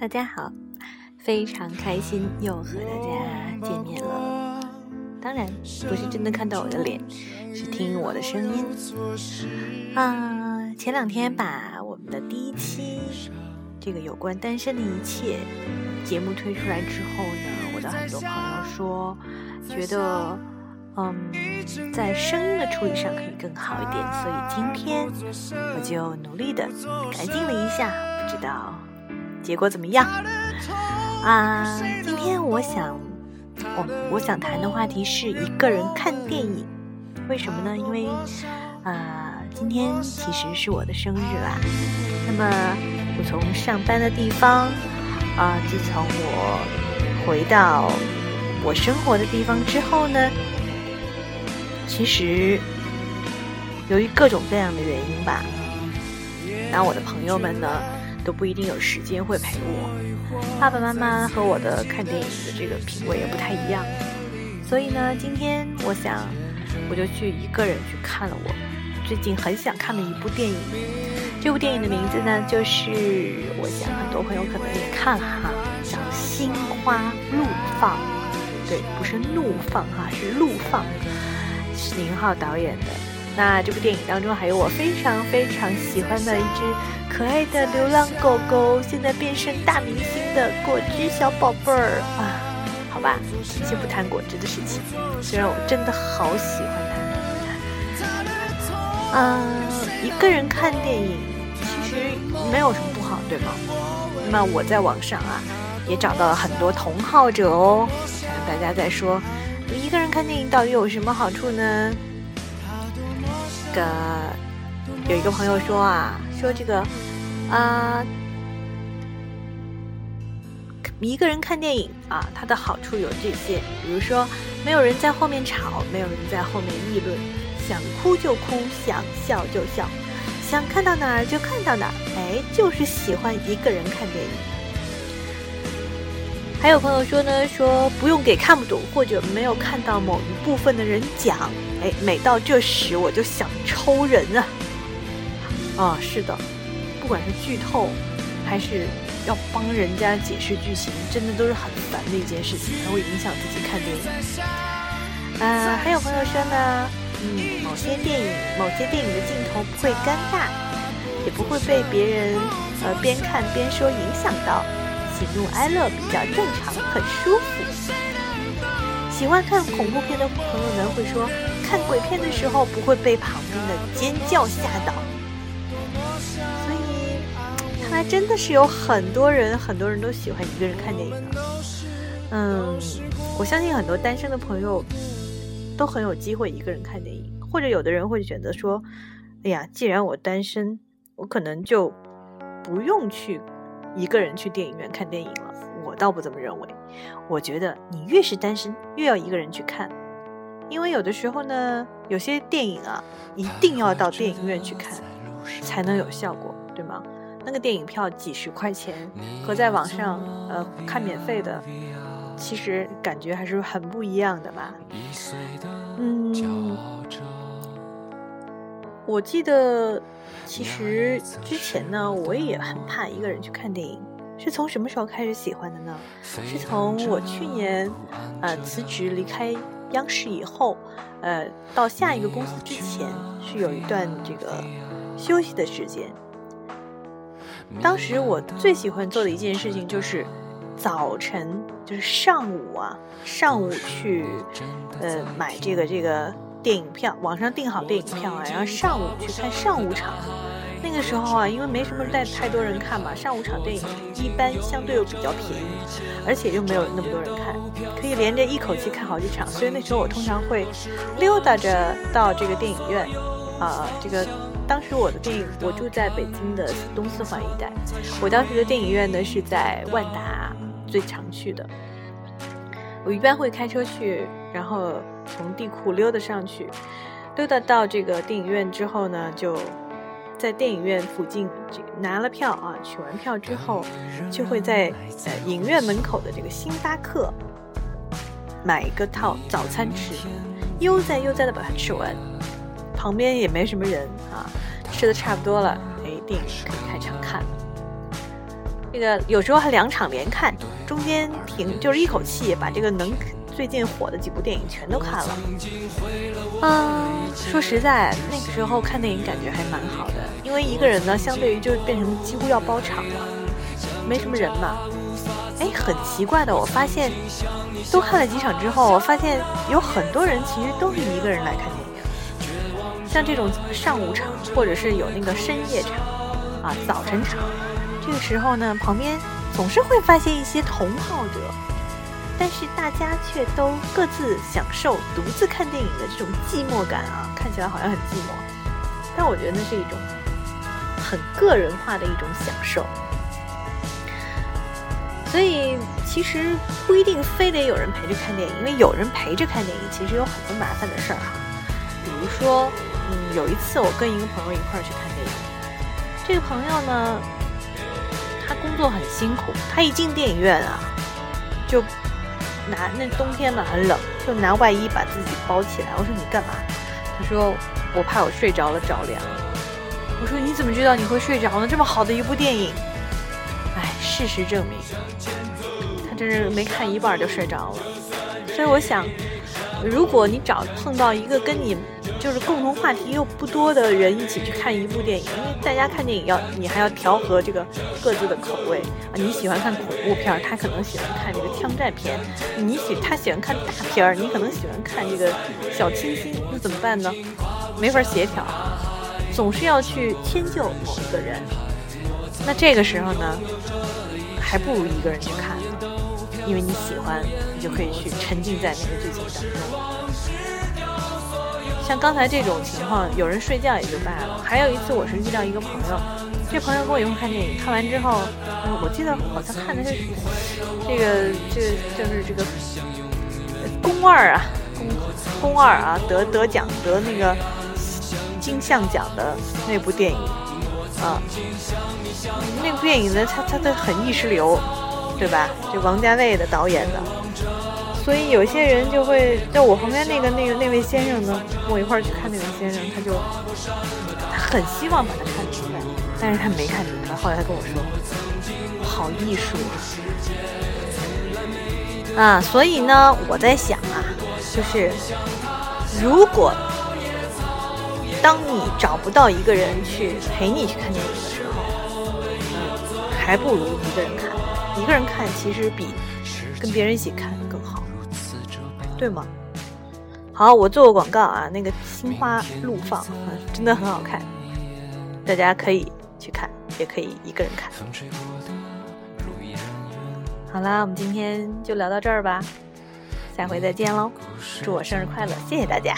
大家好，非常开心又和大家见面了。当然不是真的看到我的脸，是听我的声音。啊，前两天把我们的第一期这个有关单身的一切节目推出来之后呢，我的很多朋友说觉得，嗯，在声音的处理上可以更好一点，所以今天我就努力的改进了一下，不知道。结果怎么样啊？今天我想，我我想谈的话题是一个人看电影。为什么呢？因为啊，今天其实是我的生日啦。那么我从上班的地方啊，自从我回到我生活的地方之后呢，其实由于各种各样的原因吧，那我的朋友们呢？都不一定有时间会陪我，爸爸妈妈和我的看电影的这个品味也不太一样，所以呢，今天我想我就去一个人去看了我最近很想看的一部电影。这部电影的名字呢，就是我想很多朋友可能也看了哈，叫《心花怒放》。对，不是怒放哈，是怒放，宁浩导演的。那这部电影当中还有我非常非常喜欢的一只。可爱的流浪狗狗，现在变身大明星的果汁小宝贝儿啊！好吧，先不谈果汁的事情，虽然我真的好喜欢它。嗯，一个人看电影其实没有什么不好，对吗？那我在网上啊，也找到了很多同好者哦。看大家在说，一个人看电影到底有什么好处呢？个有一个朋友说啊。说这个，啊，一个人看电影啊，它的好处有这些，比如说没有人在后面吵，没有人在后面议论，想哭就哭，想笑就笑，想看到哪儿就看到哪儿，哎，就是喜欢一个人看电影。还有朋友说呢，说不用给看不懂或者没有看到某一部分的人讲，哎，每到这时我就想抽人啊。啊，是的，不管是剧透，还是要帮人家解释剧情，真的都是很烦的一件事情，还会影响自己看电影。呃，还有朋友说呢，嗯，某些电影、某些电影的镜头不会尴尬，也不会被别人呃边看边说影响到，喜怒哀乐比较正常，很舒服。喜欢看恐怖片的朋友们会说，看鬼片的时候不会被旁边的尖叫吓到。看来真的是有很多人，很多人都喜欢一个人看电影的。嗯，我相信很多单身的朋友都很有机会一个人看电影，或者有的人会选择说：“哎呀，既然我单身，我可能就不用去一个人去电影院看电影了。”我倒不这么认为，我觉得你越是单身，越要一个人去看，因为有的时候呢，有些电影啊，一定要到电影院去看才能有效果，对吗？那个电影票几十块钱，和在网上呃看免费的，其实感觉还是很不一样的吧。嗯，我记得其实之前呢，我也很怕一个人去看电影。是从什么时候开始喜欢的呢？是从我去年呃辞职离开央视以后，呃到下一个公司之前，是有一段这个休息的时间。当时我最喜欢做的一件事情就是早晨，就是上午啊，上午去呃买这个这个电影票，网上订好电影票啊，然后上午去看上午场。那个时候啊，因为没什么带太多人看嘛，上午场电影一般相对又比较便宜，而且又没有那么多人看，可以连着一口气看好几场。所以那时候我通常会溜达着到这个电影院啊，这个。当时我的电影，我住在北京的东四环一带。我当时的电影院呢是在万达最常去的。我一般会开车去，然后从地库溜达上去，溜达到这个电影院之后呢，就在电影院附近这个拿了票啊，取完票之后，就会在呃影院门口的这个星巴克买一个套早餐吃，悠哉悠哉的把它吃完。旁边也没什么人啊，吃的差不多了，哎，电影可以开场看了。这个有时候还两场连看，中间停就是一口气把这个能最近火的几部电影全都看了。嗯，说实在，那个时候看电影感觉还蛮好的，因为一个人呢，相对于就变成几乎要包场了，没什么人嘛。哎，很奇怪的，我发现都看了几场之后，我发现有很多人其实都是一个人来看，像这种上午场或者是有那个深夜场啊、早晨场。这个时候呢，旁边总是会发现一些同好者，但是大家却都各自享受独自看电影的这种寂寞感啊，看起来好像很寂寞，但我觉得那是一种很个人化的一种享受。所以其实不一定非得有人陪着看电影，因为有人陪着看电影，其实有很多麻烦的事儿哈。比如说，嗯，有一次我跟一个朋友一块儿去看电影，这个朋友呢。他工作很辛苦，他一进电影院啊，就拿那冬天嘛很冷，就拿外衣把自己包起来。我说你干嘛？他说我怕我睡着了着凉。我说你怎么知道你会睡着呢？这么好的一部电影，哎，事实证明，他真是没看一半就睡着了。所以我想，如果你找碰到一个跟你。就是共同话题又不多的人一起去看一部电影，因为大家看电影要你还要调和这个各自的口味啊。你喜欢看恐怖片，他可能喜欢看这个枪战片；你喜他喜欢看大片儿，你可能喜欢看这个小清新。那怎么办呢？没法协调，总是要去迁就某一个人。那这个时候呢，还不如一个人去看，因为你喜欢，你就可以去沉浸在那个剧情当中。像刚才这种情况，有人睡觉也就罢了。还有一次，我是遇到一个朋友，这朋友跟我一块看电影，看完之后，我记得好像看的是这个，这个就是这个宫二啊，宫宫二啊，得得奖得那个金像奖的那部电影啊，那部电影呢，他他他很意识流，对吧？就王家卫的导演的。所以有些人就会，就我旁边那个那个那位先生呢，跟我一块儿去看那位先生，他就他很希望把它看明白，但是他没看明白。后来他跟我说，好艺术啊！所以呢，我在想啊，就是如果当你找不到一个人去陪你去看电影的时候，嗯，还不如一个人看。一个人看其实比跟别人一起看。对吗？好，我做个广告啊，那个《心花怒放》啊真的很好看，大家可以去看，也可以一个人看。好啦，我们今天就聊到这儿吧，下回再见喽！祝我生日快乐，谢谢大家。